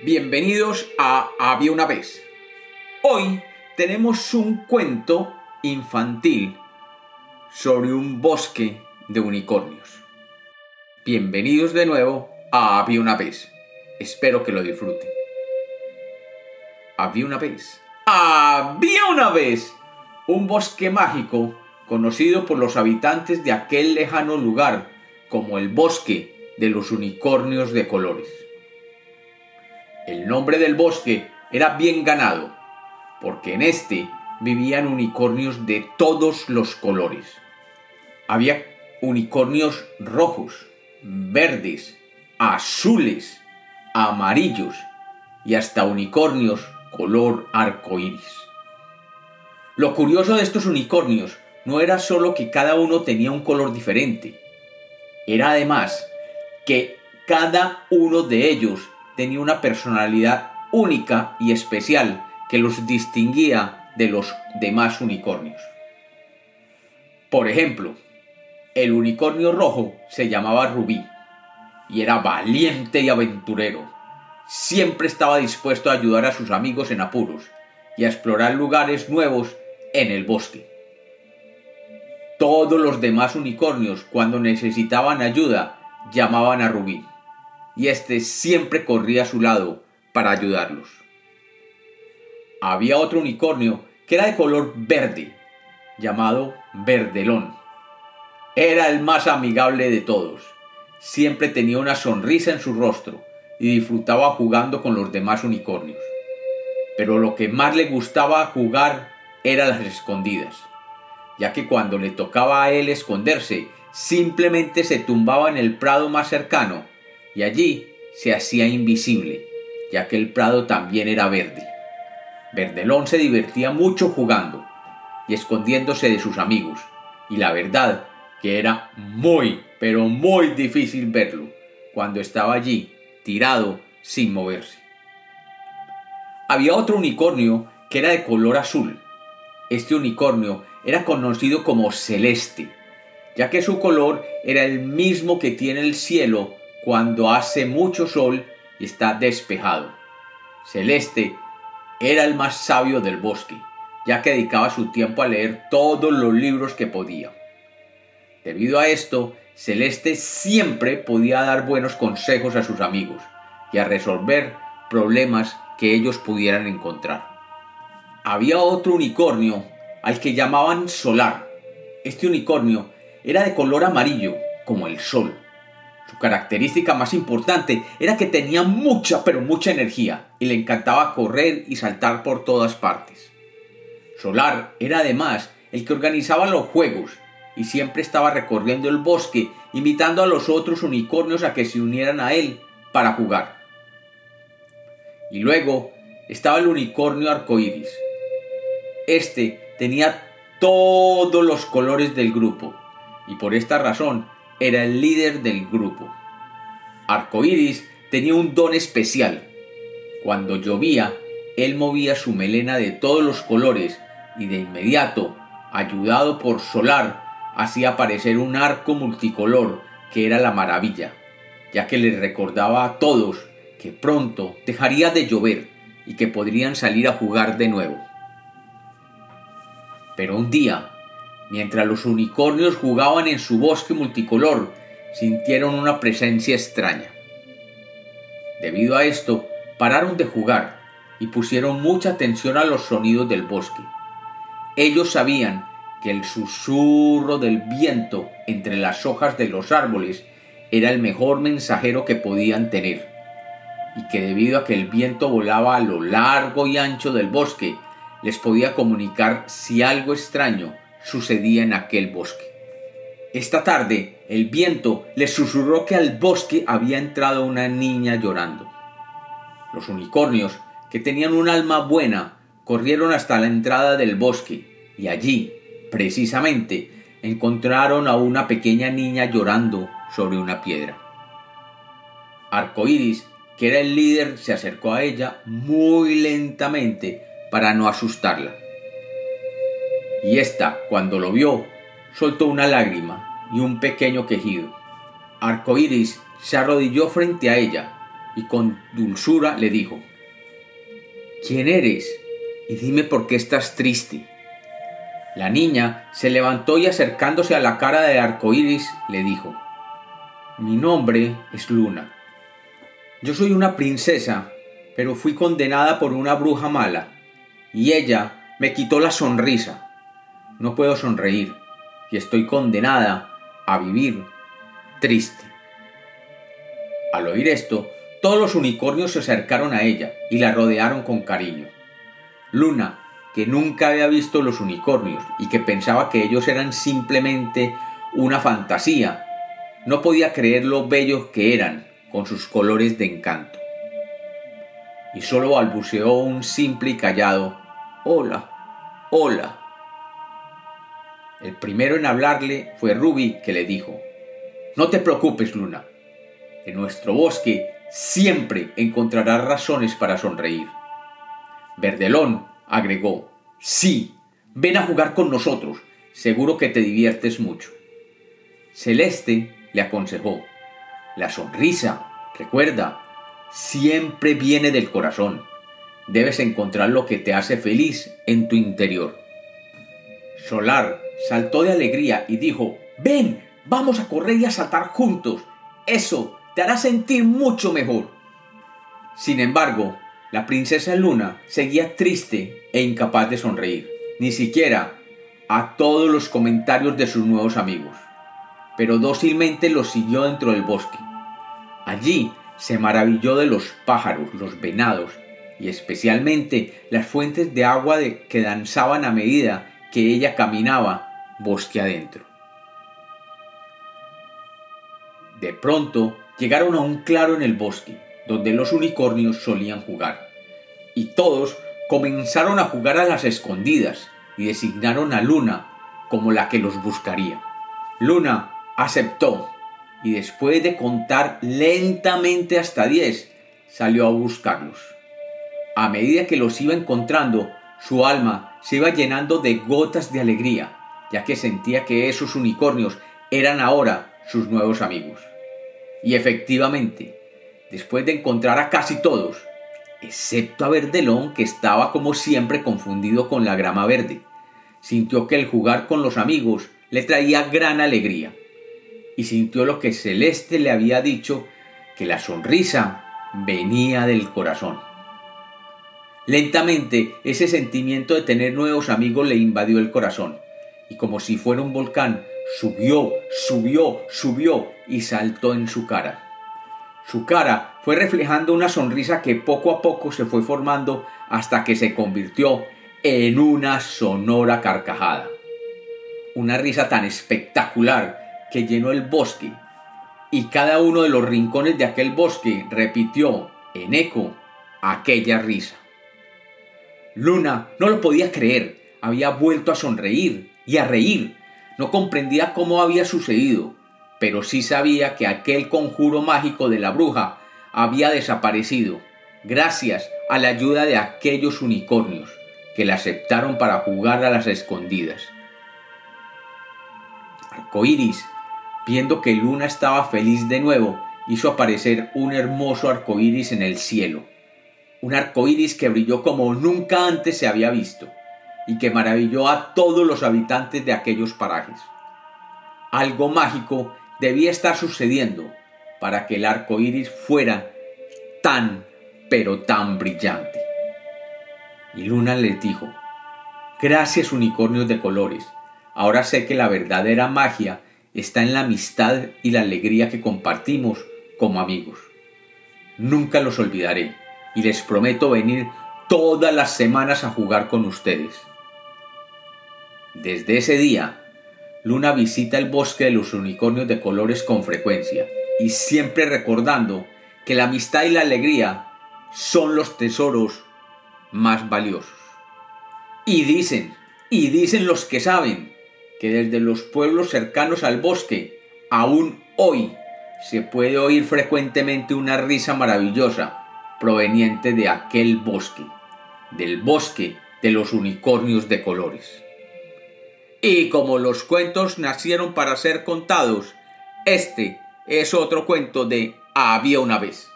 Bienvenidos a Había una vez. Hoy tenemos un cuento infantil sobre un bosque de unicornios. Bienvenidos de nuevo a Había una vez. Espero que lo disfruten. Había una vez. Había una vez un bosque mágico conocido por los habitantes de aquel lejano lugar como el bosque de los unicornios de colores. El nombre del bosque era bien ganado, porque en este vivían unicornios de todos los colores. Había unicornios rojos, verdes, azules, amarillos y hasta unicornios color arco iris. Lo curioso de estos unicornios no era solo que cada uno tenía un color diferente, era además que cada uno de ellos tenía una personalidad única y especial que los distinguía de los demás unicornios. Por ejemplo, el unicornio rojo se llamaba Rubí y era valiente y aventurero. Siempre estaba dispuesto a ayudar a sus amigos en apuros y a explorar lugares nuevos en el bosque. Todos los demás unicornios, cuando necesitaban ayuda, llamaban a Rubí y éste siempre corría a su lado para ayudarlos. Había otro unicornio que era de color verde, llamado Verdelón. Era el más amigable de todos. Siempre tenía una sonrisa en su rostro y disfrutaba jugando con los demás unicornios. Pero lo que más le gustaba jugar era las escondidas, ya que cuando le tocaba a él esconderse, simplemente se tumbaba en el prado más cercano y allí se hacía invisible, ya que el prado también era verde. Verdelón se divertía mucho jugando y escondiéndose de sus amigos, y la verdad que era muy, pero muy difícil verlo cuando estaba allí, tirado, sin moverse. Había otro unicornio que era de color azul. Este unicornio era conocido como celeste, ya que su color era el mismo que tiene el cielo cuando hace mucho sol y está despejado. Celeste era el más sabio del bosque, ya que dedicaba su tiempo a leer todos los libros que podía. Debido a esto, Celeste siempre podía dar buenos consejos a sus amigos y a resolver problemas que ellos pudieran encontrar. Había otro unicornio al que llamaban Solar. Este unicornio era de color amarillo, como el sol. Su característica más importante era que tenía mucha pero mucha energía y le encantaba correr y saltar por todas partes. Solar era además el que organizaba los juegos y siempre estaba recorriendo el bosque invitando a los otros unicornios a que se unieran a él para jugar. Y luego estaba el unicornio arcoíris. Este tenía todos los colores del grupo y por esta razón era el líder del grupo. Arcoiris tenía un don especial. Cuando llovía, él movía su melena de todos los colores y de inmediato, ayudado por Solar, hacía aparecer un arco multicolor que era la maravilla, ya que les recordaba a todos que pronto dejaría de llover y que podrían salir a jugar de nuevo. Pero un día, Mientras los unicornios jugaban en su bosque multicolor, sintieron una presencia extraña. Debido a esto, pararon de jugar y pusieron mucha atención a los sonidos del bosque. Ellos sabían que el susurro del viento entre las hojas de los árboles era el mejor mensajero que podían tener, y que debido a que el viento volaba a lo largo y ancho del bosque, les podía comunicar si algo extraño sucedía en aquel bosque. Esta tarde el viento les susurró que al bosque había entrado una niña llorando. Los unicornios, que tenían un alma buena, corrieron hasta la entrada del bosque y allí, precisamente, encontraron a una pequeña niña llorando sobre una piedra. Arcoiris, que era el líder, se acercó a ella muy lentamente para no asustarla y ésta, cuando lo vio, soltó una lágrima y un pequeño quejido. Arcoiris se arrodilló frente a ella y con dulzura le dijo, ¿Quién eres? Y dime por qué estás triste. La niña se levantó y acercándose a la cara del arco iris le dijo, Mi nombre es Luna. Yo soy una princesa, pero fui condenada por una bruja mala, y ella me quitó la sonrisa. No puedo sonreír, y estoy condenada a vivir triste. Al oír esto, todos los unicornios se acercaron a ella y la rodearon con cariño. Luna, que nunca había visto los unicornios y que pensaba que ellos eran simplemente una fantasía, no podía creer lo bellos que eran con sus colores de encanto. Y solo balbuceó un simple y callado Hola, hola. El primero en hablarle fue Ruby, que le dijo No te preocupes, Luna. En nuestro bosque siempre encontrarás razones para sonreír. Verdelón agregó, sí, ven a jugar con nosotros, seguro que te diviertes mucho. Celeste le aconsejó, la sonrisa, recuerda, siempre viene del corazón. Debes encontrar lo que te hace feliz en tu interior. Solar saltó de alegría y dijo, ven, vamos a correr y a saltar juntos. Eso te hará sentir mucho mejor. Sin embargo, la princesa Luna seguía triste e incapaz de sonreír, ni siquiera a todos los comentarios de sus nuevos amigos, pero dócilmente los siguió dentro del bosque. Allí se maravilló de los pájaros, los venados y especialmente las fuentes de agua que danzaban a medida que ella caminaba bosque adentro. De pronto llegaron a un claro en el bosque donde los unicornios solían jugar. Y todos comenzaron a jugar a las escondidas y designaron a Luna como la que los buscaría. Luna aceptó y después de contar lentamente hasta diez, salió a buscarlos. A medida que los iba encontrando, su alma se iba llenando de gotas de alegría, ya que sentía que esos unicornios eran ahora sus nuevos amigos. Y efectivamente, después de encontrar a casi todos, excepto a Verdelón, que estaba como siempre confundido con la grama verde. Sintió que el jugar con los amigos le traía gran alegría, y sintió lo que Celeste le había dicho, que la sonrisa venía del corazón. Lentamente ese sentimiento de tener nuevos amigos le invadió el corazón, y como si fuera un volcán, subió, subió, subió y saltó en su cara. Su cara fue reflejando una sonrisa que poco a poco se fue formando hasta que se convirtió en una sonora carcajada. Una risa tan espectacular que llenó el bosque y cada uno de los rincones de aquel bosque repitió en eco aquella risa. Luna no lo podía creer, había vuelto a sonreír y a reír. No comprendía cómo había sucedido, pero sí sabía que aquel conjuro mágico de la bruja había desaparecido, gracias a la ayuda de aquellos unicornios que la aceptaron para jugar a las escondidas. Arcoiris, viendo que Luna estaba feliz de nuevo, hizo aparecer un hermoso arcoíris en el cielo, un arcoíris que brilló como nunca antes se había visto y que maravilló a todos los habitantes de aquellos parajes. Algo mágico debía estar sucediendo para que el arco iris fuera tan, pero tan brillante. Y Luna les dijo: Gracias, unicornios de colores. Ahora sé que la verdadera magia está en la amistad y la alegría que compartimos como amigos. Nunca los olvidaré y les prometo venir todas las semanas a jugar con ustedes. Desde ese día, Luna visita el bosque de los unicornios de colores con frecuencia y siempre recordando que la amistad y la alegría son los tesoros más valiosos. Y dicen, y dicen los que saben, que desde los pueblos cercanos al bosque, aún hoy, se puede oír frecuentemente una risa maravillosa proveniente de aquel bosque, del bosque de los unicornios de colores. Y como los cuentos nacieron para ser contados, este es otro cuento de Había una vez.